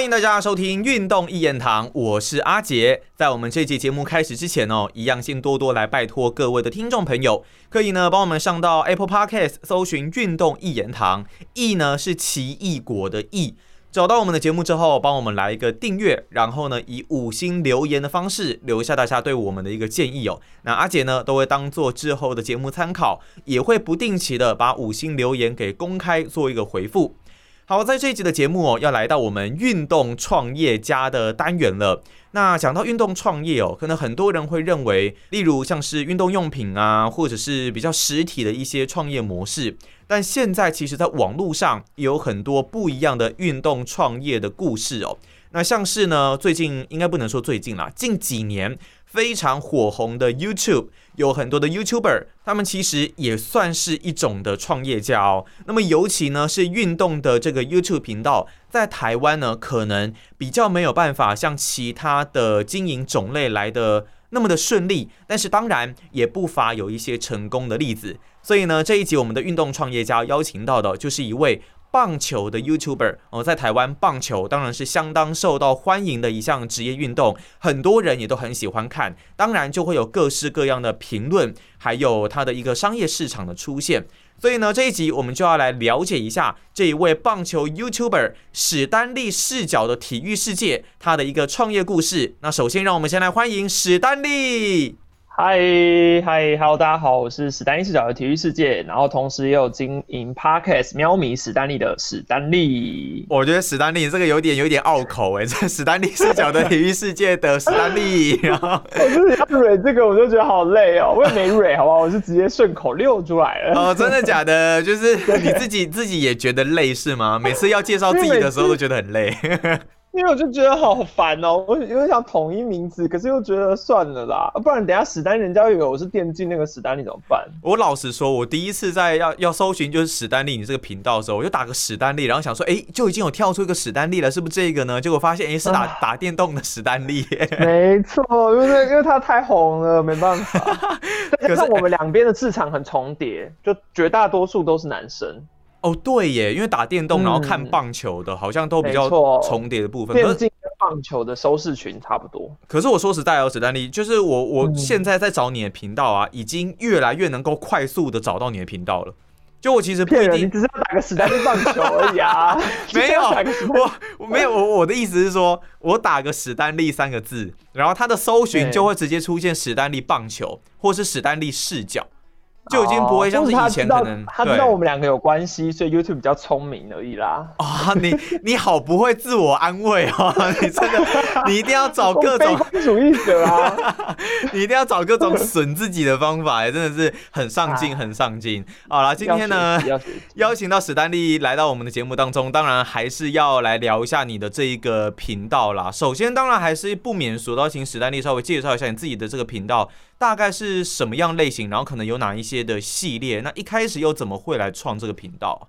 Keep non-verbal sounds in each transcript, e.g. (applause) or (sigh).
欢迎大家收听《运动一言堂》，我是阿杰。在我们这期节目开始之前哦，一样先多多来拜托各位的听众朋友，可以呢帮我们上到 Apple Podcast 搜寻“运动一言堂”，异呢是奇异果的异。找到我们的节目之后，帮我们来一个订阅，然后呢以五星留言的方式留下大家对我们的一个建议哦。那阿杰呢都会当做之后的节目参考，也会不定期的把五星留言给公开做一个回复。好，在这一集的节目哦，要来到我们运动创业家的单元了。那讲到运动创业哦，可能很多人会认为，例如像是运动用品啊，或者是比较实体的一些创业模式。但现在其实，在网络上也有很多不一样的运动创业的故事哦。那像是呢，最近应该不能说最近啦，近几年非常火红的 YouTube。有很多的 YouTuber，他们其实也算是一种的创业家哦。那么尤其呢是运动的这个 YouTube 频道，在台湾呢可能比较没有办法像其他的经营种类来的那么的顺利，但是当然也不乏有一些成功的例子。所以呢这一集我们的运动创业家邀请到的就是一位。棒球的 YouTuber 哦，在台湾棒球当然是相当受到欢迎的一项职业运动，很多人也都很喜欢看，当然就会有各式各样的评论，还有它的一个商业市场的出现。所以呢，这一集我们就要来了解一下这一位棒球 YouTuber 史丹利视角的体育世界，他的一个创业故事。那首先让我们先来欢迎史丹利。嗨嗨，Hello，大家好，我是史丹利视角的体育世界，然后同时也有经营 Podcast 喵咪史丹利的史丹利。我觉得史丹利这个有点有点拗口哎，这 (laughs) 史丹利视角的体育世界的史丹利，(laughs) 然后我就是要蕊这个，我就觉得好累哦，我也没蕊，好不好？我是直接顺口溜出来了。哦，真的假的？(laughs) 就是你自己自己也觉得累是吗？每次要介绍自己的时候都觉得很累。因为我就觉得好烦哦，我有点想统一名字，可是又觉得算了啦，不然等下史丹人家以为我是电竞那个史丹利怎么办？我老实说，我第一次在要要搜寻就是史丹利你这个频道的时候，我就打个史丹利，然后想说，哎，就已经有跳出一个史丹利了，是不是这个呢？结果发现，哎，是打打电动的史丹利。没错，因为因为他太红了，没办法。(laughs) 可是我们两边的市场很重叠，就绝大多数都是男生。哦，对耶，因为打电动然后看棒球的，好像都比较重叠的部分。电竞跟棒球的收视群差不多。可是我说实在哦，史丹利，就是我我现在在找你的频道啊，已经越来越能够快速的找到你的频道了。就我其实不一定，只是要打个史丹利棒球而已啊。(laughs) 没有，我我没有我我的意思是说，我打个史丹利三个字，然后它的搜寻就会直接出现史丹利棒球，或是史丹利视角。就已经不会像是以前可能，他知道我们两个有关系，所以 YouTube 比较聪明而已啦。啊，(laughs) 你你好不会自我安慰哦，(laughs) 你真的，(laughs) 你一定要找各种主义者啊，你一定要找各种损自己的方法，真的是很上进，很上进。好了，今天呢，邀请到史丹利来到我们的节目当中，当然还是要来聊一下你的这一个频道啦。首先，当然还是不免俗到请史丹利稍微介绍一下你自己的这个频道。大概是什么样类型？然后可能有哪一些的系列？那一开始又怎么会来创这个频道？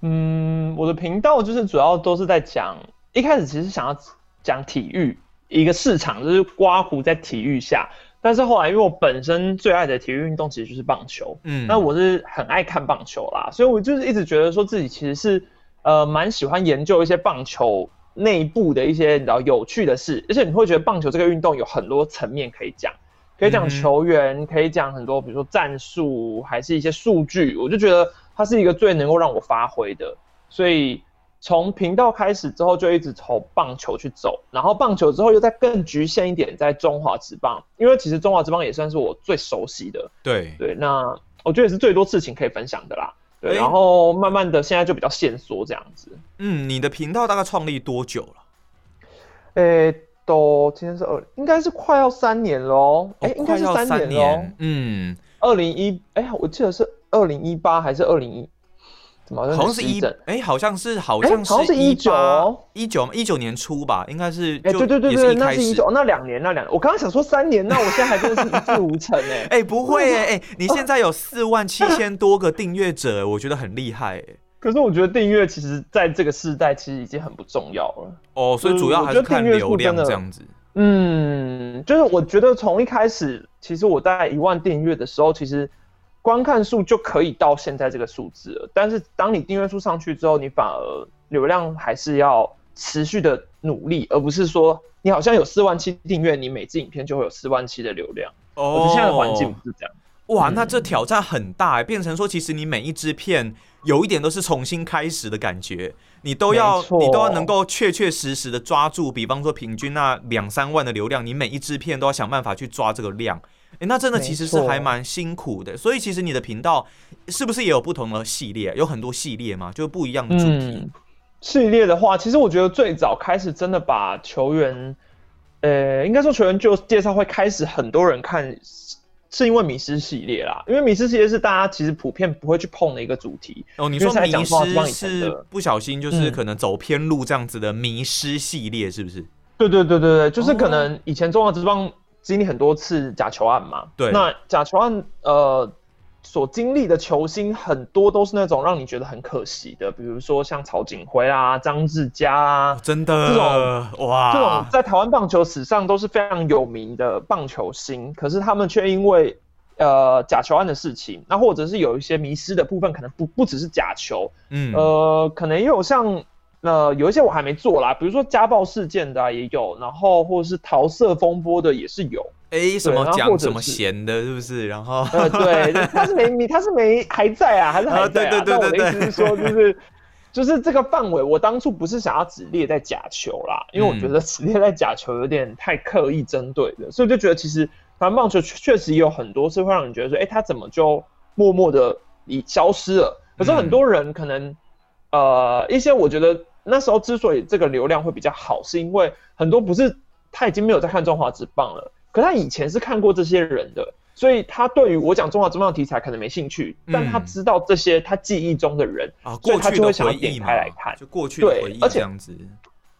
嗯，我的频道就是主要都是在讲，一开始其实想要讲体育一个市场，就是刮胡在体育下。但是后来因为我本身最爱的体育运动其实就是棒球，嗯，那我是很爱看棒球啦，所以我就是一直觉得说自己其实是呃蛮喜欢研究一些棒球内部的一些然后有趣的事，而且你会觉得棒球这个运动有很多层面可以讲。可以讲球员，可以讲很多，比如说战术，还是一些数据，我就觉得它是一个最能够让我发挥的。所以从频道开始之后，就一直从棒球去走，然后棒球之后又再更局限一点，在中华职棒，因为其实中华职棒也算是我最熟悉的。对对，那我觉得也是最多事情可以分享的啦。对，然后慢慢的现在就比较线缩这样子。嗯，你的频道大概创立多久了？诶。都今天是二，应该是快要三年喽。哎，应该是三年喽。嗯，二零一，哎，我记得是二零一八还是二零一？怎么好像是一？哎，好像是，好像是，好像是一九一九一九年初吧，应该是。哎，对对对对，那是一九，那两年，那两，我刚刚想说三年，那我现在还真的是一事无成哎。哎，(laughs) 不会哎，哎，你现在有四万七千多个订阅者，我觉得很厉害哎。可是我觉得订阅其实在这个时代其实已经很不重要了哦，所以主要还是看流量这样子。嗯，就是我觉得从一开始，其实我在一万订阅的时候，其实观看数就可以到现在这个数字了。但是当你订阅数上去之后，你反而流量还是要持续的努力，而不是说你好像有四万七订阅，你每支影片就会有四万七的流量。哦，我觉得现在的环境不是这样。哇，那这挑战很大，变成说其实你每一支片有一点都是重新开始的感觉，你都要你都要能够确确实实的抓住，比方说平均那两三万的流量，你每一支片都要想办法去抓这个量。哎，那真的其实是还蛮辛苦的。所以其实你的频道是不是也有不同的系列？有很多系列嘛？就是不一样的主题。系列的话，其实我觉得最早开始真的把球员，呃，应该说球员就介绍会开始很多人看。是因为迷失系列啦，因为迷失系列是大家其实普遍不会去碰的一个主题。哦，你说迷失是不小心就是可能走偏路这样子的迷失系列，是不是？对对对对对，就是可能以前中华之邦经历很多次假球案嘛。对。那假球案，呃。所经历的球星很多都是那种让你觉得很可惜的，比如说像曹景辉啊、张志佳啊，真的这种哇，这种在台湾棒球史上都是非常有名的棒球星，可是他们却因为呃假球案的事情，那或者是有一些迷失的部分，可能不不只是假球，嗯，呃，可能也有像呃有一些我还没做啦，比如说家暴事件的也有，然后或者是桃色风波的也是有。哎，什么讲什么闲的，是不是？然后，呃，对，他是没，他是没还在啊，还是还在啊？但我的意思是说，就是，(laughs) 就是这个范围，我当初不是想要只列在假球啦，因为我觉得只列在假球有点太刻意针对的，所以就觉得其实台湾棒球确实也有很多是会让你觉得说，哎，他怎么就默默的已消失了？可是很多人可能，呃，一些我觉得那时候之所以这个流量会比较好，是因为很多不是他已经没有在看中华职棒了。可他以前是看过这些人的，所以他对于我讲中华中棒题材可能没兴趣，但他知道这些他记忆中的人啊，所以他就会想要点开来看，就过去的回忆这样子。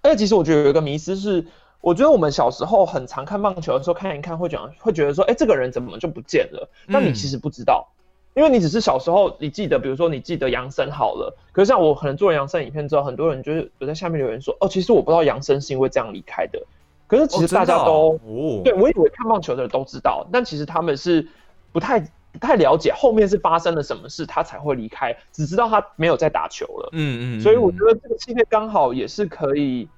而且其实我觉得有一个迷思是，我觉得我们小时候很常看棒球的时候看一看，会讲会觉得说，哎，这个人怎么就不见了？那你其实不知道，因为你只是小时候你记得，比如说你记得杨森好了，可是像我可能做了杨森影片之后，很多人就是有在下面留言说，哦，其实我不知道杨森是因为这样离开的。可是其实大家都，对我以为看棒球的人都知道，但其实他们是不太不太了解后面是发生了什么事，他才会离开，只知道他没有在打球了。嗯嗯。所以我觉得这个系列刚好也是可以，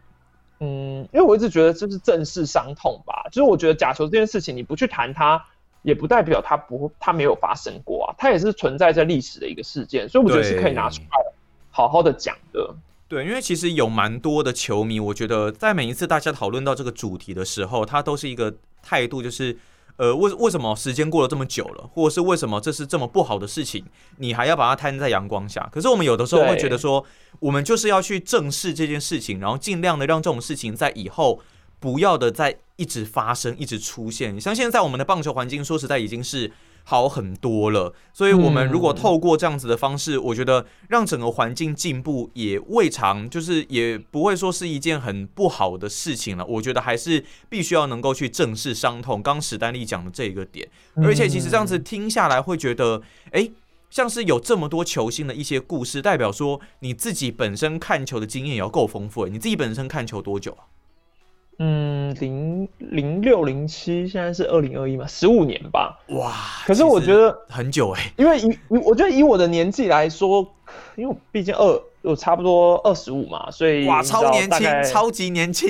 嗯，因为我一直觉得这是正视伤痛吧，就是我觉得假球这件事情，你不去谈它，也不代表它不它没有发生过啊，它也是存在在历史的一个事件，所以我觉得是可以拿出来好好的讲的。对，因为其实有蛮多的球迷，我觉得在每一次大家讨论到这个主题的时候，他都是一个态度，就是呃，为为什么时间过了这么久了，或者是为什么这是这么不好的事情，你还要把它摊在阳光下？可是我们有的时候会觉得说，我们就是要去正视这件事情，然后尽量的让这种事情在以后不要的再一直发生，一直出现。像现在我们的棒球环境，说实在已经是。好很多了，所以，我们如果透过这样子的方式，我觉得让整个环境进步也未尝就是也不会说是一件很不好的事情了。我觉得还是必须要能够去正视伤痛。刚史丹利讲的这一个点，而且其实这样子听下来会觉得，哎，像是有这么多球星的一些故事，代表说你自己本身看球的经验也要够丰富。你自己本身看球多久啊？嗯，零零六零七，现在是二零二一嘛，十五年吧。哇，可是我觉得很久哎，因为以我觉得以我的年纪来说，因为毕竟二。我差不多二十五嘛，所以哇，超年轻，超级年轻，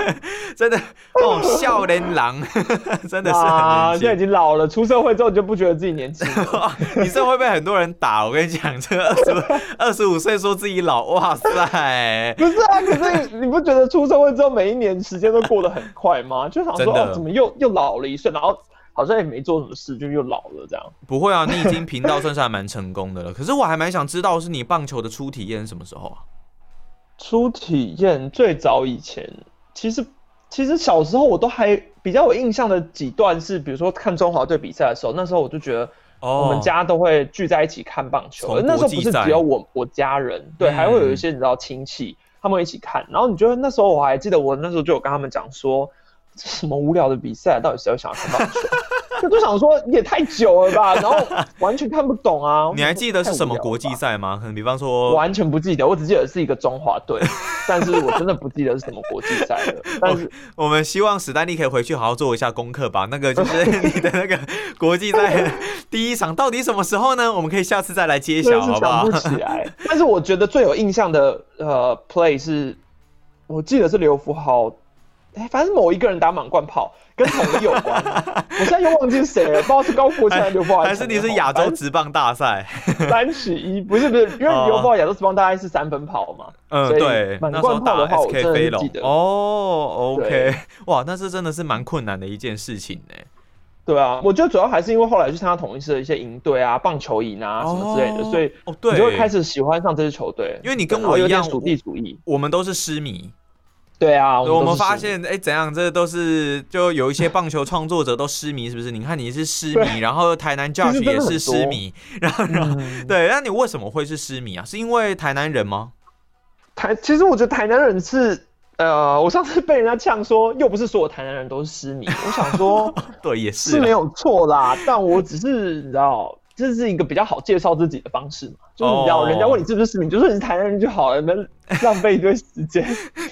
(laughs) 真的哦，(laughs) 笑脸郎，(laughs) 真的是啊，现在已经老了，出社会之后你就不觉得自己年轻你这会被很多人打，我跟你讲，这个二十二十五岁说自己老，哇塞，不是啊，可是你不觉得出社会之后每一年时间都过得很快吗？就想说哦，怎么又又老了一岁，然后。好像也没做什么事，就又老了这样。不会啊，你已经频道算是还蛮成功的了。可是我还蛮想知道，是你棒球的初体验什么时候啊？初体验最早以前，其实其实小时候我都还比较有印象的几段是，比如说看中华队比赛的时候，那时候我就觉得，我们家都会聚在一起看棒球。那时候不是只有我我家人，对，还会有一些你知道亲戚，他们一起看。然后你觉得那时候我还记得，我那时候就有跟他们讲说。什么无聊的比赛？到底谁要想要看棒球？我就想说也太久了吧，然后完全看不懂啊！(laughs) 你还记得是什么国际赛吗？可能比方说，完全不记得，我只记得是一个中华队，但是我真的不记得是什么国际赛了。但是 (laughs) 我们希望史丹利可以回去好好做一下功课吧。那个就是 (laughs) 你的那个国际赛第一场到底什么时候呢？我们可以下次再来揭晓，好不好？想不起来。但是我觉得最有印象的呃 play 是。我记得是刘福豪，哎，反正某一个人打满贯炮，跟统一有关。(laughs) 我现在又忘记是谁了，不知道是高国强、刘福豪还是你是亚洲职棒大赛 (laughs) 三取一？不是不是，因为刘福豪亚洲职棒大概是三分跑嘛。嗯，对，满贯炮的话，我真的记得。哦，OK，哇，那是真的是蛮困难的一件事情呢。对啊，我觉得主要还是因为后来去参加统一师的一些营队啊、棒球营啊什么之类的，所以你就会开始喜欢上这支球队。因为你跟我一样属地主义，我们都是狮迷。对啊，我们发现哎，怎样？这都是就有一些棒球创作者都失迷，是不是？你看你是失迷，然后台南教学也是失迷，然后然后 (laughs) 对，那你为什么会是失迷啊？是因为台南人吗？台其实我觉得台南人是。呃，我上次被人家呛说，又不是所有台南人都是失迷。我想说，(laughs) 对，也是是没有错啦，但我只是你知道，这是一个比较好介绍自己的方式嘛，就是你知道，人家问你是不是失迷，就说你是台南人就好了，能浪费一堆时间，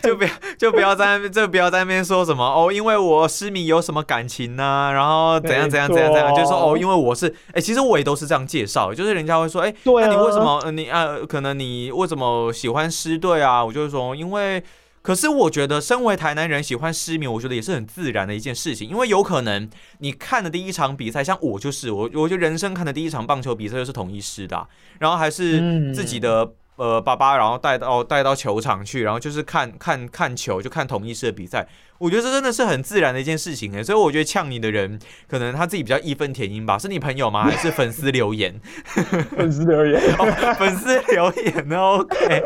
就不要就不要在那边，就不要在那边说什么 (laughs) 哦，因为我失迷有什么感情呢？然后怎样怎样怎样怎样，就说哦，因为我是，哎，其实我也都是这样介绍，就是人家会说，哎，那你为什么你啊，可能你为什么喜欢狮队啊？我就说因为。可是我觉得，身为台南人喜欢失眠，我觉得也是很自然的一件事情。因为有可能你看的第一场比赛，像我就是我，我就人生看的第一场棒球比赛就是统一师的，然后还是自己的。呃，爸爸，然后带到带到球场去，然后就是看看看球，就看同一师的比赛。我觉得这真的是很自然的一件事情哎，所以我觉得呛你的人，可能他自己比较义愤填膺吧。是你朋友吗？还是粉丝留言？(laughs) 粉丝留言哦，粉丝留言呢，OK。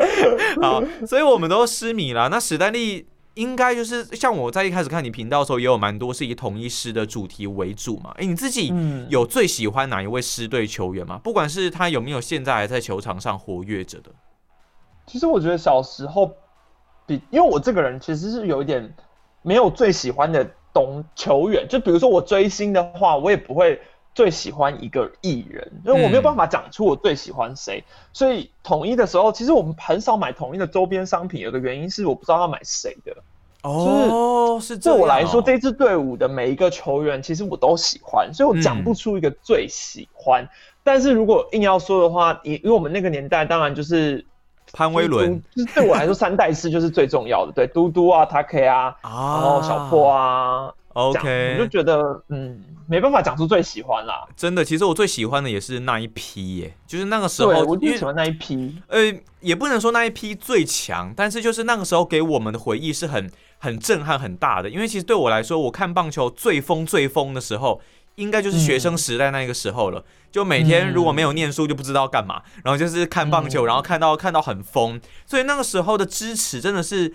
好，所以我们都失迷了。那史丹利。应该就是像我在一开始看你频道的时候，也有蛮多是以统一师的主题为主嘛。哎，你自己有最喜欢哪一位师队球员吗？不管是他有没有现在还在球场上活跃着的。其实我觉得小时候比，因为我这个人其实是有一点没有最喜欢的懂球员。就比如说我追星的话，我也不会。最喜欢一个艺人，因为我没有办法讲出我最喜欢谁，所以统一的时候，其实我们很少买统一的周边商品。有个原因是我不知道要买谁的。哦，是对我来说，这支队伍的每一个球员，其实我都喜欢，所以我讲不出一个最喜欢。但是如果硬要说的话，因因为我们那个年代，当然就是潘威伦，就是对我来说，三代式就是最重要的。对，嘟嘟啊，他 K 啊，然后小破啊。OK，我就觉得嗯，没办法讲出最喜欢啦。真的，其实我最喜欢的也是那一批耶，就是那个时候，我最喜欢那一批。呃，也不能说那一批最强，但是就是那个时候给我们的回忆是很很震撼很大的。因为其实对我来说，我看棒球最疯最疯的时候，应该就是学生时代那个时候了。就每天如果没有念书，就不知道干嘛，然后就是看棒球，然后看到看到很疯，所以那个时候的支持真的是。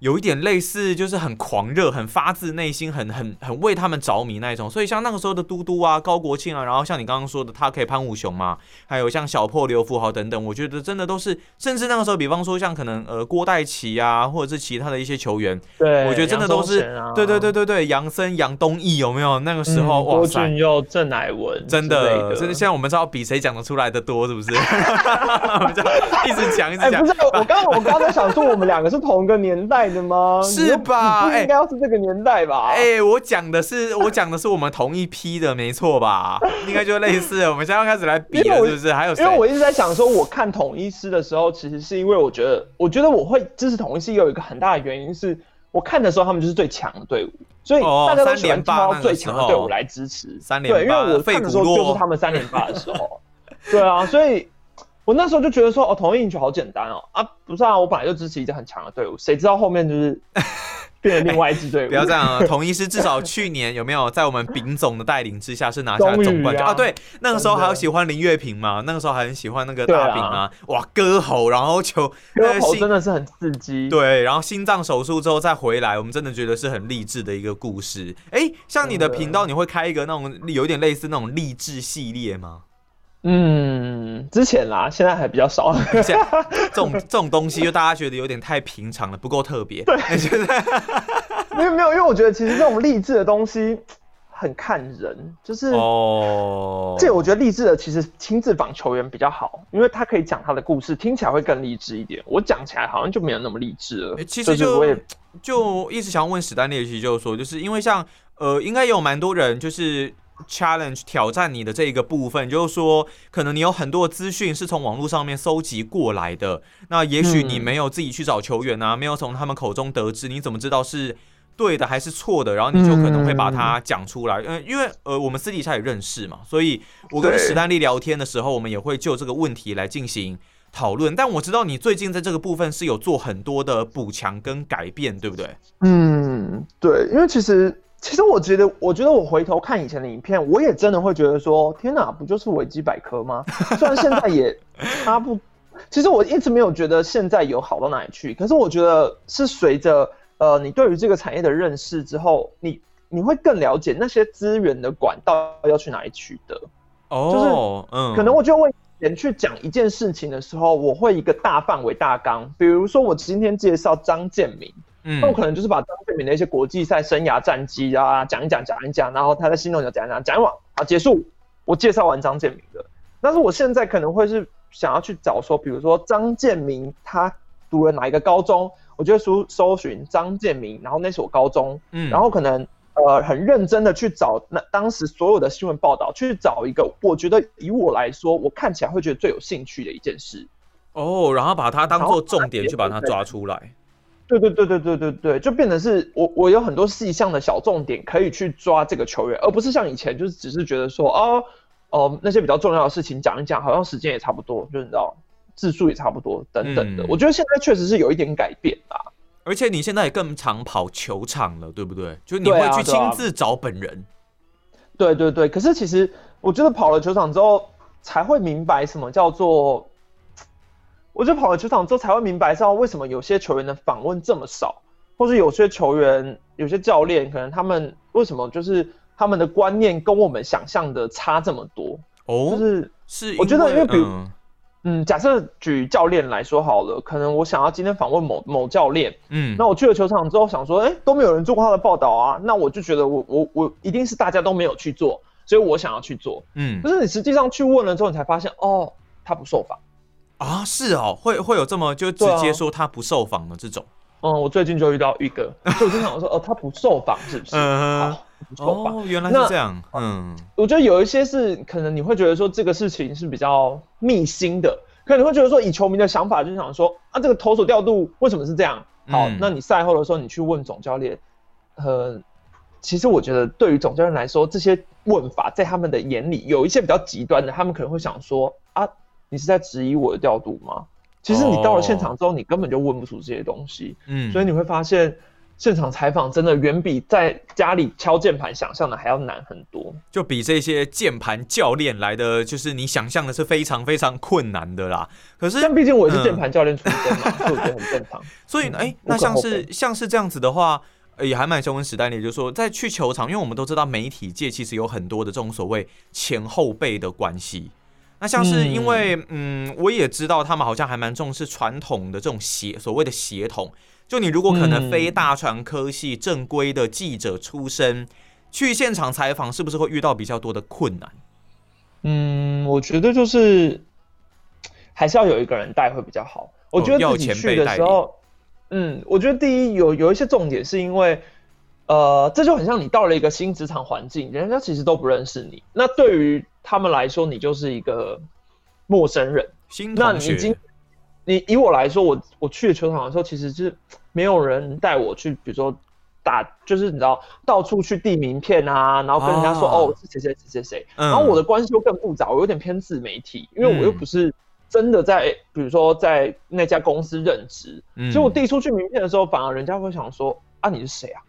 有一点类似，就是很狂热、很发自内心、很很很为他们着迷那一种。所以像那个时候的嘟嘟啊、高国庆啊，然后像你刚刚说的，他可以潘武雄嘛，还有像小破刘富豪等等，我觉得真的都是，甚至那个时候，比方说像可能呃郭代奇啊，或者是其他的一些球员，对，我觉得真的都是，对对对对对，杨森、杨东义有没有？那个时候哇塞，郭俊佑、郑乃文，真的，真的，现在我们知道比谁讲得出来的多，是不是？(laughs) (laughs) 我们就一直讲一直讲。不是，我刚我刚才想说，我们两个是同一个年代的。吗？是吧？应该要是这个年代吧？哎，我讲的是我讲的是我们同一批的，没错吧？(laughs) 应该就类似。我们现在要开始来比了，是不是？还有，因为我一直在想说，我看统一师的时候，其实是因为我觉得，我觉得我会支持统一师，有一个很大的原因是我看的时候，他们就是最强的队伍，所以大家都喜欢挑最强的队伍来支持。三连对，因为我看的时候就是他们三连霸的时候。(laughs) 对啊，所以。我那时候就觉得说，哦，同一赢球好简单哦，啊，不是啊，我本来就支持一支很强的队伍，谁知道后面就是 (laughs) 变成另外一支队伍。不要这样啊，同一是至少去年有没有在我们丙总的带领之下是拿下总冠军啊？对，那个时候还有喜欢林月平嘛，那个时候还很喜欢那个大饼啊，哇，歌喉，然后球歌喉真的是很刺激。对，然后心脏手术之后再回来，我们真的觉得是很励志的一个故事。哎，像你的频道，你会开一个那种有点类似那种励志系列吗？嗯，之前啦，现在还比较少。这种这种东西，就大家觉得有点太平常了，不够特别。对，(laughs) (laughs) 没有没有，因为我觉得其实这种励志的东西很看人，就是哦，这我觉得励志的其实亲自访球员比较好，因为他可以讲他的故事，听起来会更励志一点。我讲起来好像就没有那么励志了。其实就就一直想问史丹利，其实就是说，就是因为像呃，应该有蛮多人就是。Challenge 挑战你的这一个部分，就是说，可能你有很多资讯是从网络上面搜集过来的，那也许你没有自己去找球员啊，没有从他们口中得知，你怎么知道是对的还是错的？然后你就可能会把它讲出来，嗯，因为呃，我们私底下也认识嘛，所以我跟史丹利聊天的时候，我们也会就这个问题来进行。讨论，但我知道你最近在这个部分是有做很多的补强跟改变，对不对？嗯，对，因为其实，其实我觉得，我觉得我回头看以前的影片，我也真的会觉得说，天哪，不就是维基百科吗？(laughs) 虽然现在也差不，其实我一直没有觉得现在有好到哪里去，可是我觉得是随着呃你对于这个产业的认识之后，你你会更了解那些资源的管道要去哪里取得。哦，就是嗯，可能我就会。人去讲一件事情的时候，我会一个大范围大纲，比如说我今天介绍张建明，嗯，那我可能就是把张建明的一些国际赛生涯战绩啊讲一讲讲一讲，然后他在新动讲一讲讲一讲完啊结束，我介绍完张建明的。但是我现在可能会是想要去找说，比如说张建明他读了哪一个高中，我就搜搜寻张建明，然后那所高中，嗯，然后可能。呃，很认真的去找那当时所有的新闻报道，去找一个我觉得以我来说，我看起来会觉得最有兴趣的一件事。哦，然后把它当做重点去把它抓出来。对对对对对对对，就变成是我我有很多细项的小重点可以去抓这个球员，而不是像以前就是只是觉得说哦哦那些比较重要的事情讲一讲，好像时间也差不多，就你知道字数也差不多等等的。我觉得现在确实是有一点改变啊。而且你现在也更常跑球场了，对不对？就你会去亲自找本人。对对对，可是其实我觉得跑了球场之后，才会明白什么叫做。我就跑了球场之后，才会明白，知道为什么有些球员的访问这么少，或是有些球员、有些教练，可能他们为什么就是他们的观念跟我们想象的差这么多。哦，就是是，我觉得因为比如。嗯，假设举教练来说好了，可能我想要今天访问某某教练，嗯，那我去了球场之后想说，哎，都没有人做过他的报道啊，那我就觉得我我我一定是大家都没有去做，所以我想要去做，嗯，可是你实际上去问了之后，你才发现，哦，他不受访啊，是哦，会会有这么就直接说他不受访的这种。嗯，我最近就遇到一个，(laughs) 就我经常说，哦，他不受访是不是？嗯，不受访。哦，原来是这样。嗯，我觉得有一些是可能你会觉得说这个事情是比较密心的，可能你会觉得说以球迷的想法就想说啊，这个投手调度为什么是这样？好，那你赛后的时候你去问总教练，呃，其实我觉得对于总教练来说，这些问法在他们的眼里有一些比较极端的，他们可能会想说啊，你是在质疑我的调度吗？其实你到了现场之后，你根本就问不出这些东西，嗯，所以你会发现现场采访真的远比在家里敲键盘想象的还要难很多，就比这些键盘教练来的，就是你想象的是非常非常困难的啦。可是，但毕竟我也是键盘教练出身嘛，所以我觉得很正常。(laughs) 所以，哎，那像是像是这样子的话，也还蛮新闻时代的，就是说在去球场，因为我们都知道媒体界其实有很多的这种所谓前后辈的关系。那像是因为，嗯，我也知道他们好像还蛮重视传统的这种协所谓的协同。就你如果可能非大传科系正规的记者出身，去现场采访，是不是会遇到比较多的困难？嗯，我觉得就是还是要有一个人带会比较好。我觉得自己去的时候，嗯，我觉得第一有有一些重点是因为，呃，这就很像你到了一个新职场环境，人家其实都不认识你。那对于他们来说，你就是一个陌生人。那你已经，你以我来说，我我去球场的时候，其实是没有人带我去，比如说打，就是你知道，到处去递名片啊，然后跟人家说哦，是谁谁谁谁谁。然后我的关系又更复杂，我有点偏自媒体，因为我又不是真的在，比如说在那家公司任职，所以我递出去名片的时候，反而人家会想说啊，你是谁啊？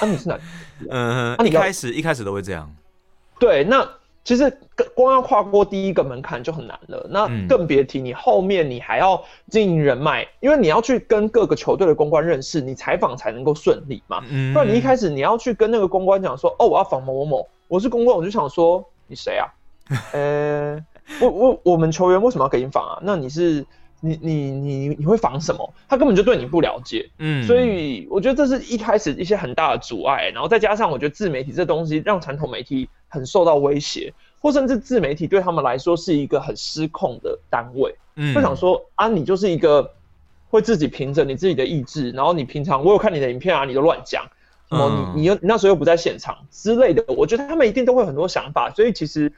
啊，你是哪？(laughs) 嗯，那你开始一开始都会这样。对，那。其实光要跨过第一个门槛就很难了，那更别提你后面你还要经营人脉，因为你要去跟各个球队的公关认识，你采访才能够顺利嘛。不然你一开始你要去跟那个公关讲说，哦，我要访某某某，我是公关，我就想说你谁啊？(laughs) 呃，我我我们球员为什么要给你访啊？那你是你你你你会访什么？他根本就对你不了解，嗯，所以我觉得这是一开始一些很大的阻碍，然后再加上我觉得自媒体这东西让传统媒体。很受到威胁，或甚至自媒体对他们来说是一个很失控的单位。嗯，会想说啊，你就是一个会自己凭着你自己的意志，然后你平常我有看你的影片啊，你都乱讲，什么嗯你你又那时候又不在现场之类的，我觉得他们一定都会有很多想法，所以其实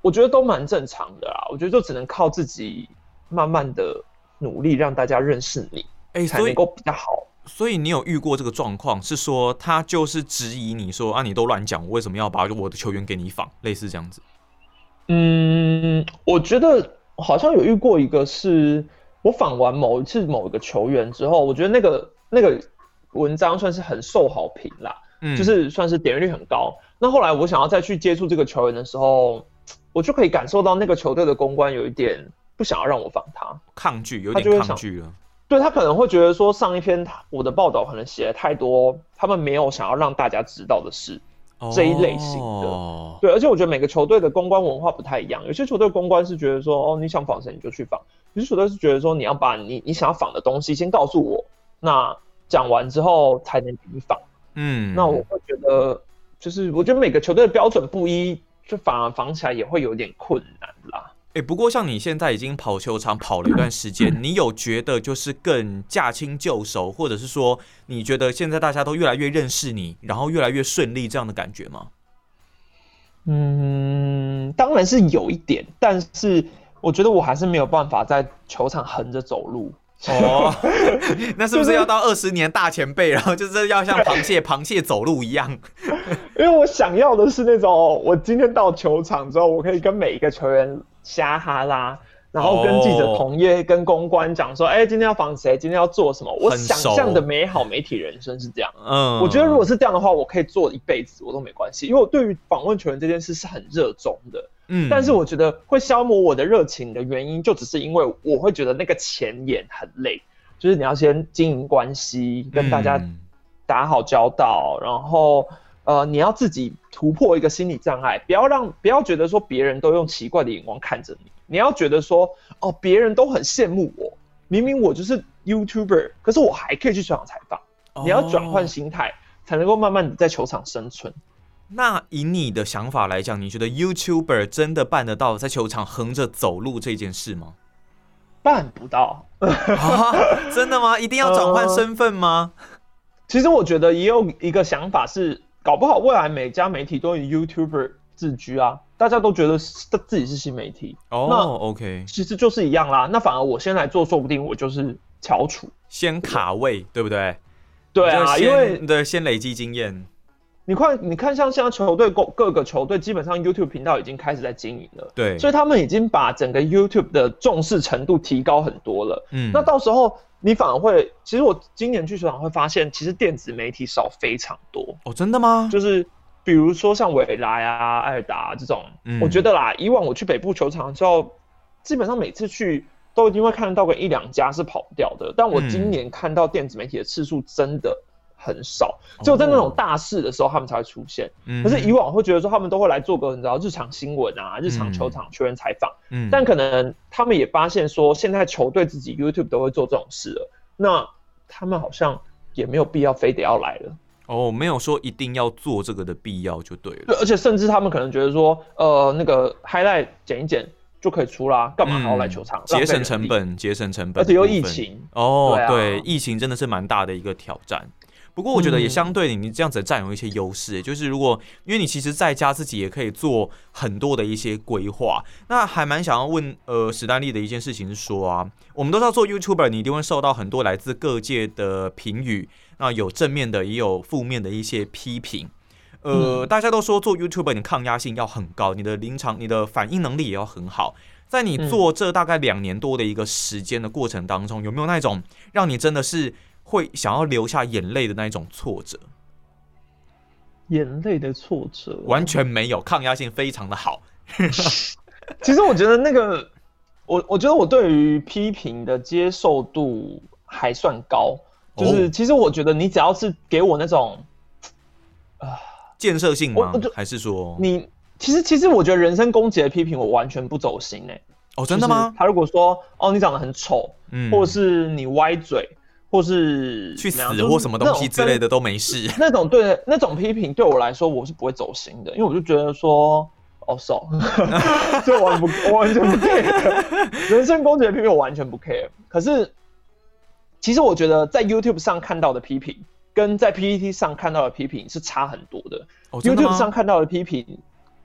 我觉得都蛮正常的啦。我觉得就只能靠自己慢慢的努力，让大家认识你，哎，所以才能够比较好。所以你有遇过这个状况，是说他就是质疑你说啊，你都乱讲，我为什么要把我的球员给你仿？类似这样子。嗯，我觉得好像有遇过一个是，我访完某一次某一个球员之后，我觉得那个那个文章算是很受好评啦，嗯，就是算是点阅率很高。那后来我想要再去接触这个球员的时候，我就可以感受到那个球队的公关有一点不想要让我访他，抗拒，有点抗拒了。对他可能会觉得说上一篇我的报道可能写了太多他们没有想要让大家知道的事。这一类型的哦，对，而且我觉得每个球队的公关文化不太一样，有些球队公关是觉得说，哦，你想访谁你就去访；有些球队是觉得说，你要把你你想要访的东西先告诉我，那讲完之后才能给你访。嗯，那我会觉得，就是我觉得每个球队的标准不一，就反而访起来也会有点困难啦。哎、不过像你现在已经跑球场跑了一段时间，你有觉得就是更驾轻就熟，或者是说你觉得现在大家都越来越认识你，然后越来越顺利这样的感觉吗？嗯，当然是有一点，但是我觉得我还是没有办法在球场横着走路。哦，(laughs) (laughs) 那是不是要到二十年大前辈，然后就是要像螃蟹螃蟹走路一样？(laughs) 因为我想要的是那种，我今天到球场之后，我可以跟每一个球员瞎哈拉，然后跟记者同业、跟公关讲说，哎、今天要访谁，今天要做什么。我想象的美好媒体人生是这样。嗯，我觉得如果是这样的话，我可以做一辈子，我都没关系，因为我对于访问球员这件事是很热衷的。嗯但是我觉得会消磨我的热情的原因，就只是因为我会觉得那个前沿很累，就是你要先经营关系，跟大家嗯打好交道，然后呃，你要自己突破一个心理障碍，不要让不要觉得说别人都用奇怪的眼光看着你，你要觉得说哦，别人都很羡慕我，明明我就是 YouTuber，可是我还可以去球场采访，你要转换哦心态，才能够慢慢的在球场生存。那以你的想法来讲，你觉得 YouTuber 真的办得到在球场横着走路这件事吗？办不到。啊，真的吗？一定要转换身份吗？(laughs) 其实我觉得也有一个想法是，搞不好未来每家媒体都以 YouTuber 自居啊，大家都觉得是自己是新媒体，哦那，OK，其实就是一样啦。那反而我先来做，说不定我就是翘楚。先卡位，对不对？对啊，因为对先累积经验。你看，你看，像现在球队各各个球队基本上 YouTube 频道已经开始在经营了，对，所以他们已经把整个 YouTube 的重视程度提高很多了。嗯那到时候你反而会，其实我今年去球场会发现，其实电子媒体少非常多。哦，真的吗？就是比如说像未来啊、艾尔达这种，嗯我觉得啦，以往我去北部球场的时候，基本上每次去都一定会看到个一两家是跑不掉的。但我嗯今年看到电子媒体的次数真的很少，只有在那种大事的时候他们才会出现。可是以往会觉得说他们都会来做个你知道日常新闻啊、日常球场球员采访，嗯但可能他们也发现说现在球队自己 YouTube 都会做这种事了，那他们好像也没有必要非得要来了。哦，没有说一定要做这个的必要就对了。对，而且甚至他们可能觉得说，呃，那个 highlight 剪一剪就可以出啦，干嘛还要来球场？嗯节省成本，节省成本，而且又疫。情，哦，对啊对，疫情真的是蛮大的一个挑战。不过我觉得也嗯相对你你这样子占有一些优势，就是如果因为你其实在家自己也可以做很多的一些规划，那还蛮想要问呃史丹利的一件事情是说啊，我们都知道做 YouTuber 你一定会受到很多来自各界的评语，那有正面的也有负面的一些批评。呃，嗯大家都说做 YouTuber 你的抗压性要很高，你的临场、你的反应能力也要很好。在你嗯做这大概两年多的一个时间的过程当中，有没有那种让你真的是会想要流下眼泪的那一种挫折？眼泪的挫折，完全没有，抗压性非常的好。(laughs) 其实我觉得那个，我我觉得我对于批评的接受度还算高，就是、哦其实我觉得你只要是给我那种啊建设性吗？还是说你，其实其实我觉得人身攻击的批评我完全不走心哎、哦，真的吗就是？他如果说哦你长得很丑，嗯或者是你歪嘴，或是去死或什么东西之类的。都没事。(laughs) 那种对那种批评对我来说我是不会走心的，因为我就觉得说，哦，so，这我完不我完全不 care，人身攻击的批评我完全不 care。可是，其实我觉得在 YouTube 上看到的批评，跟在 PPT 上看到的批评是差很多的。哦，的 YouTube 上看到的批评，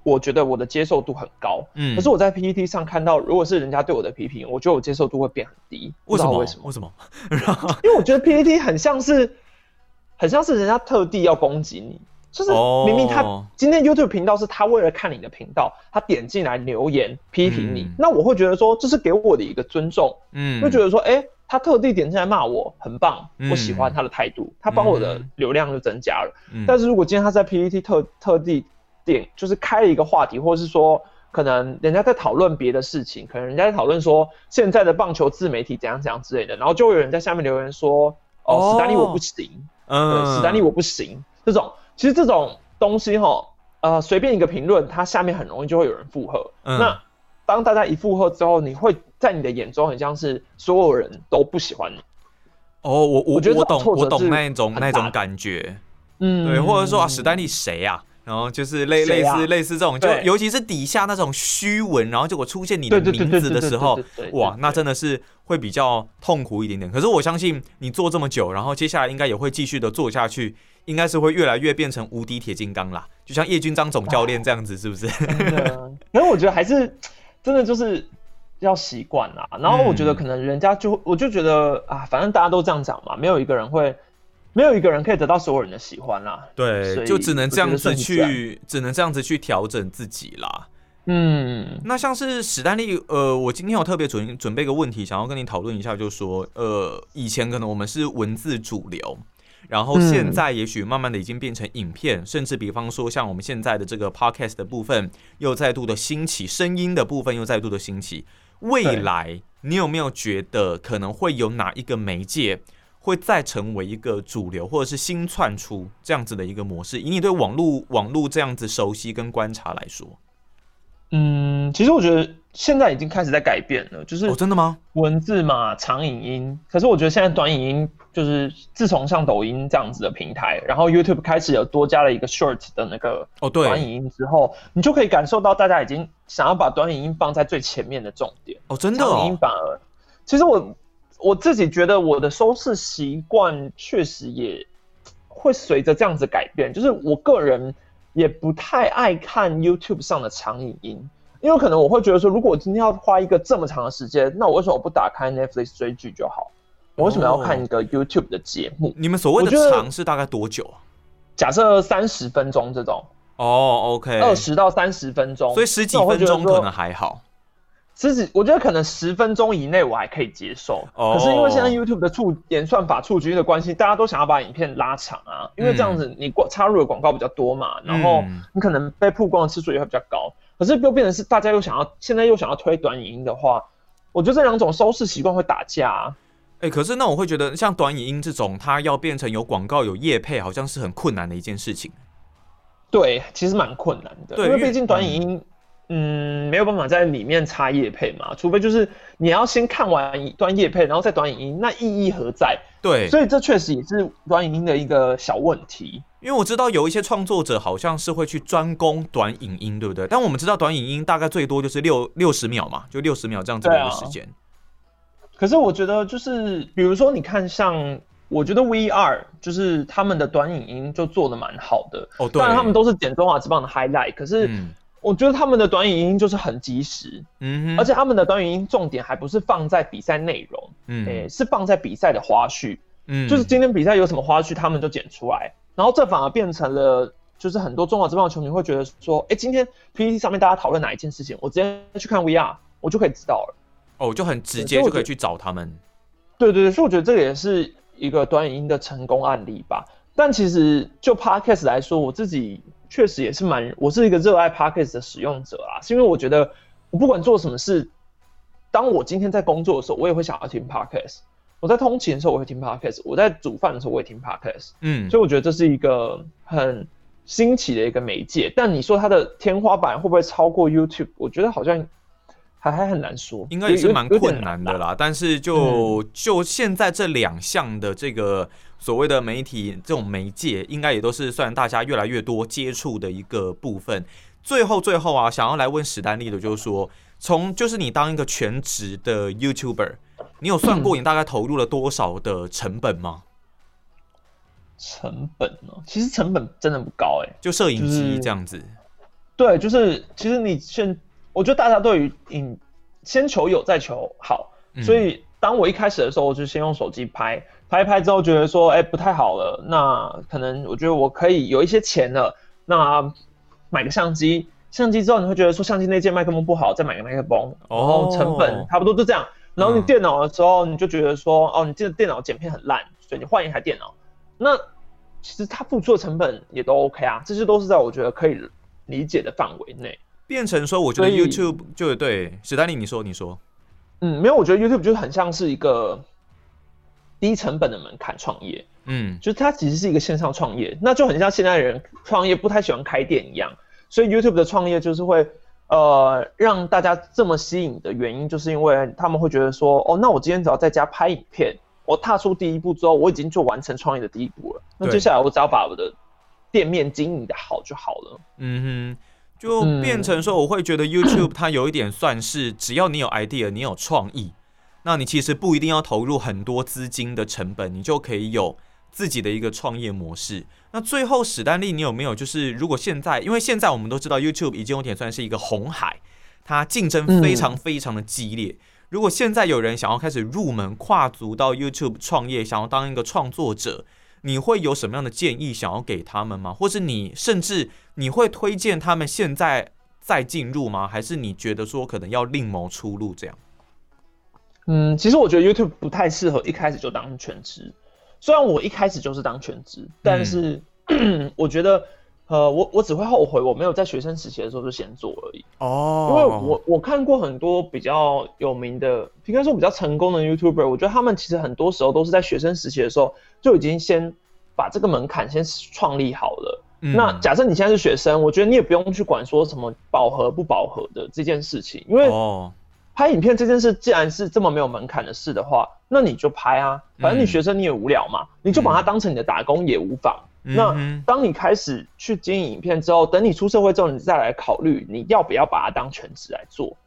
我觉得我的接受度很高，嗯。可是我在 PPT 上看到，如果是人家对我的批评，我觉得我接受度会变很低。不为什么？知道为什么？为什么？(laughs) 因为我觉得 PPT 很像是，很像是人家特地要攻击你，就是哦。明明他今天 YouTube 频道是他为了看你的频道，他点进来留言批评你，嗯。那我会觉得说这是给我的一个尊重，嗯，就觉得说，哎、他特地点进来骂我，很棒，嗯。我喜欢他的态度，他帮我的嗯。流量就增加了。嗯。但是如果今天他在 PPT 特特地点，就是开了一个话题，或者是说可能人家在讨论别的事情，可能人家在讨论说现在的棒球自媒体怎样怎样之类的，然后就会有人在下面留言说，哦，哦史丹利我不行，对，嗯，史丹利我不行，这种其实这种东西哈，呃，随便一个评论，它下面很容易就会有人附和，嗯那。当大家一附和之后，你会在你的眼中很像是所有人都不喜欢你，哦，我我我觉得我懂我懂那种那种感觉，嗯对，或者说啊，史丹利谁呀？然后就是类类似类似这种，就尤其是底下那种虚文，然后结果出现你的名字的时候哇，那真的是会比较痛苦一点点。可是我相信你做这么久，然后接下来应该也会继续的做下去，应该是会越来越变成无敌铁金刚啦，就像叶军章总教练这样子，是不是？可是我觉得还是真的就是要习惯啦。然后我觉得可能人家就我就觉得啊，反正大家都这样讲嘛，没有一个人会，没有一个人可以得到所有人的喜欢啦。对，就只能这样子去，只能这样子去调整自己啦。嗯，那像是史丹利，呃，我今天有特别准准备一个问题，想要跟你讨论一下，就是说，呃，以前可能我们是文字主流，然后现在也许慢慢的已经变成影片，甚至比方说像我们现在的这个 podcast 的部分又再度的兴起，声音的部分又再度的兴起。未来你有没有觉得可能会有哪一个媒介会再成为一个主流，或者是新窜出这样子的一个模式？以你对网络网络这样子熟悉跟观察来说，嗯，其实我觉得现在已经开始在改变了，就是哦，真的吗？文字嘛，长影音。可是我觉得现在短影音就是自从像抖音这样子的平台，然后 YouTube 开始有多加了一个 Short 的那个哦，对，短影音之后，你就可以感受到大家已经想要把短影音放在最前面的重点。哦，真的长影音哦，反而，其实我我自己觉得我的收视习惯确实也会随着这样子改变，就是我个人也不太爱看 YouTube 上的长影音，因为可能我会觉得说，如果我今天要花一个这么长的时间，那我为什么不打开 Netflix 追剧就好？我为什么要看一个 YouTube 的节目？你们所谓的长是大概多久啊？假设三十分钟这种，哦，OK，二十到三十分钟，所以十几分钟可能还好。十几，我觉得可能十分钟以内我还可以接受。哦可是因为现在 YouTube 的触演算法、触及率的关系，大家都想要把影片拉长啊，因为这样子你广插入的广告比较多嘛，然后嗯你可能被曝光的次数也会比较高。可是又变成是大家又想要现在又想要推短影音的话，我觉得这两种收视习惯会打架、啊。哎、可是那我会觉得，像短影音这种，它要变成有广告、有业配，好像是很困难的一件事情。对，其实蛮困难的，因为因为毕竟短影音，嗯，没有办法在里面插叶配嘛，除非就是你要先看完一段叶配，然后再短影音，那意义何在？对，所以这确实也是短影音的一个小问题。因为我知道有一些创作者好像是会去专攻短影音，对不对？但我们知道短影音大概最多就是六六十秒嘛，就六十秒这样子的一个时间。可是我觉得就是，比如说你看像，我觉得 VR 就是他们的短影音就做的蛮好的，哦，对，当然他们都是剪中华之棒的 highlight，可是嗯我觉得他们的短语音就是很及时，嗯，而且他们的短语音重点还不是放在比赛内容，嗯诶、是放在比赛的花絮，嗯就是今天比赛有什么花絮，他们就剪出来，然后这反而变成了。就是很多中华职棒的球迷会觉得说，哎、今天 PPT 上面大家讨论哪一件事情，我直接去看 VR，我就可以知道了。哦，就很直接就可以去找他们。对对对，所以我觉得这个也是一个短影音的成功案例吧。但其实就 podcast 来说，我自己确实也是蛮，我是一个热爱 podcast 的使用者啦，是因为我觉得我不管做什么事，当我今天在工作的时候，我也会想要听 podcast；我在通勤的时候，我会听 podcast；我在煮饭的时候，我也听 podcast。嗯，所以我觉得这是一个很新奇的一个媒介。但你说它的天花板会不会超过 YouTube？我觉得好像还还很难说，应该也是蛮困难的啦。啦。但是就、就现在这两项的这个所谓的媒体这种媒介，应该也都是算大家越来越多接触的一个部分。最后最后啊，想要来问史丹利的，就是说，从就是你当一个全职的 YouTuber，你有算过你大概投入了多少的成本吗？成本呢？其实成本真的不高哎，就摄影机这样子。对，就是其实你现，我觉得大家对于影先求有再求好，所以当我一开始的时候，我就先用手机拍，拍一拍之后觉得说，哎，不太好了，那可能我觉得我可以有一些钱了，那买个相机，相机之后你会觉得说相机那件麦克风不好，再买个麦克风，然后成本差不多就这样。然后你电脑的时候，你就觉得说，哦，你这个电脑剪片很烂，所以你换一台电脑。那其实它付出的成本也都 OK 啊，这些都是在我觉得可以理解的范围内。变成说，我觉得 YouTube 就对史丹利，你说，你说，嗯，没有，我觉得 YouTube 就是很像是一个低成本的门槛创业，嗯，就是它其实是一个线上创业，那就很像现在人创业不太喜欢开店一样，所以 YouTube 的创业就是会。呃，让大家这么吸引的原因，就是因为他们会觉得说，哦，那我今天只要在家拍影片，我踏出第一步之后，我已经就完成创业的第一步了。那接下来我只要把我的店面经营的好就好了。嗯哼，就变成说，我会觉得 YouTube 它有一点算是，只要你有 idea，你有创意，那你其实不一定要投入很多资金的成本，你就可以有。自己的一个创业模式。那最后，史丹利，你有没有就是，如果现在，因为现在我们都知道 YouTube 已经有点算是一个红海，它竞争非常非常的激烈。如果现在有人想要开始入门，跨足到 YouTube 创业，想要当一个创作者，你会有什么样的建议想要给他们吗？或是你甚至你会推荐他们现在再进入吗？还是你觉得说可能要另谋出路这样？嗯，其实我觉得 YouTube 不太适合一开始就当全职。虽然我一开始就是当全职，但是 (clears throat) 我觉得，呃，我我只会后悔我没有在学生时期的时候就先做而已。哦，因为我我看过很多比较有名的，应该说比较成功的 YouTuber，我觉得他们其实很多时候都是在学生时期的时候就已经先把这个门槛先创立好了。那假设你现在是学生，我觉得你也不用去管说什么饱和不饱和的这件事情，因为拍影片这件事既然是这么没有门槛的事的话。那你就拍啊，反正你学生你也无聊嘛，你就把它当成你的打工也无妨。那当你开始去经营影片之后，等你出社会之后，你再来考虑你要不要把它当全职来做。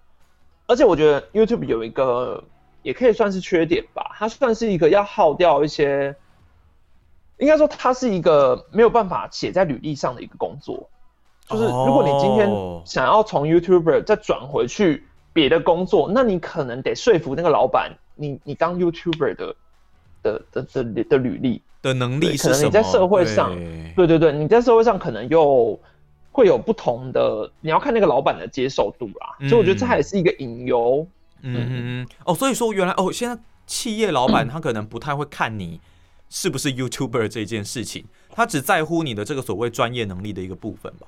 而且我觉得 YouTube 有一个也可以算是缺点吧，它算是一个要耗掉一些，应该说它是一个没有办法写在履历上的一个工作。就是如果你今天想要从 YouTuber 再转回去别的工作，那你可能得说服那个老板。你你当 YouTuber 的的的的的履历的能力，可能你在社会上，对对对，你在社会上可能又会有不同的，你要看那个老板的接受度啦。所以我觉得这也是一个引诱。嗯嗯哦，所以说原来哦，现在企业老板 (coughs) 他可能不太会看你是不是 YouTuber 这件事情，他只在乎你的这个所谓专业能力的一个部分吧。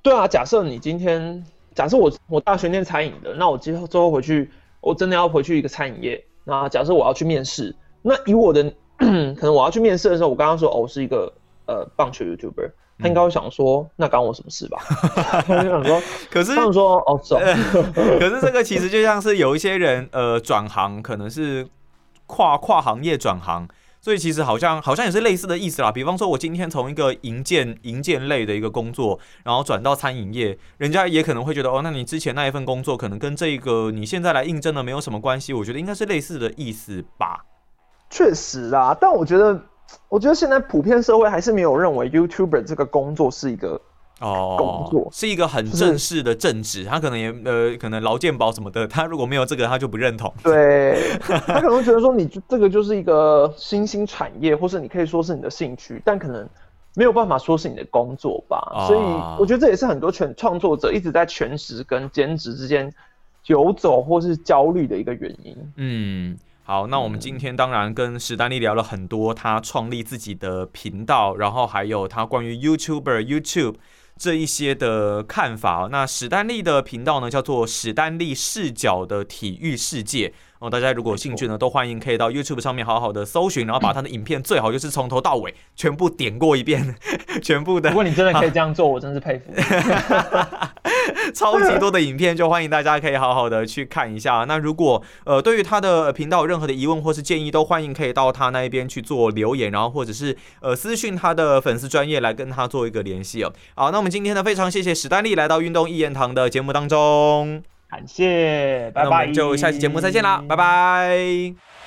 对啊，假设你今天假设我我大学念餐饮的，那我之后之后回去，我真的要回去一个餐饮业。那假设我要去面试，那以我的 (clears throat) 可能我要去面试的时候，我刚刚说哦是一个呃棒球 YouTuber，他应该会想说那关我什么事吧？(laughs) 他就想说，可是他们说哦走，可是这个其实就像是有一些人呃转行，可能是跨跨行业转行。所以其实好像好像也是类似的意思啦。比方说，我今天从一个营建营建类的一个工作，然后转到餐饮业，人家也可能会觉得，哦，那你之前那一份工作可能跟这个你现在来应征的没有什么关系。我觉得应该是类似的意思吧。确实啊，但我觉得，我觉得现在普遍社会还是没有认为 YouTuber 这个工作是一个。哦，工作是一个很正式的正职，他可能也呃，可能劳健保什么的，他如果没有这个，他就不认同。对，他可能觉得说你这个就是一个新兴产业，或是你可以说是你的兴趣，但可能没有办法说是你的工作吧。所以我觉得这也是很多全创作者一直在全职跟兼职之间游走或是焦虑的一个原因。嗯，好，那我们今天当然跟史丹利聊了很多他创立自己的频道，然后还有他关于 YouTuber YouTube。这一些的看法那史丹利的频道呢，叫做史丹利视角的体育世界哦。大家如果有兴趣呢，都欢迎可以到 YouTube 上面好好的搜寻，然后把他的影片最好就是从头到尾全部点过一遍，(laughs) 全部的。如果你真的可以这样做，我真是佩服。(laughs) 超级多的影片，就欢迎大家可以好好的去看一下。那如果呃对于他的频道有任何的疑问或是建议，都欢迎可以到他那一边去做留言，然后或者是呃私讯他的粉丝专业来跟他做一个联系哦。好，那我们今天呢非常谢谢史丹利来到运动一言堂的节目当中，感谢，拜拜，就下期节目再见啦，拜拜。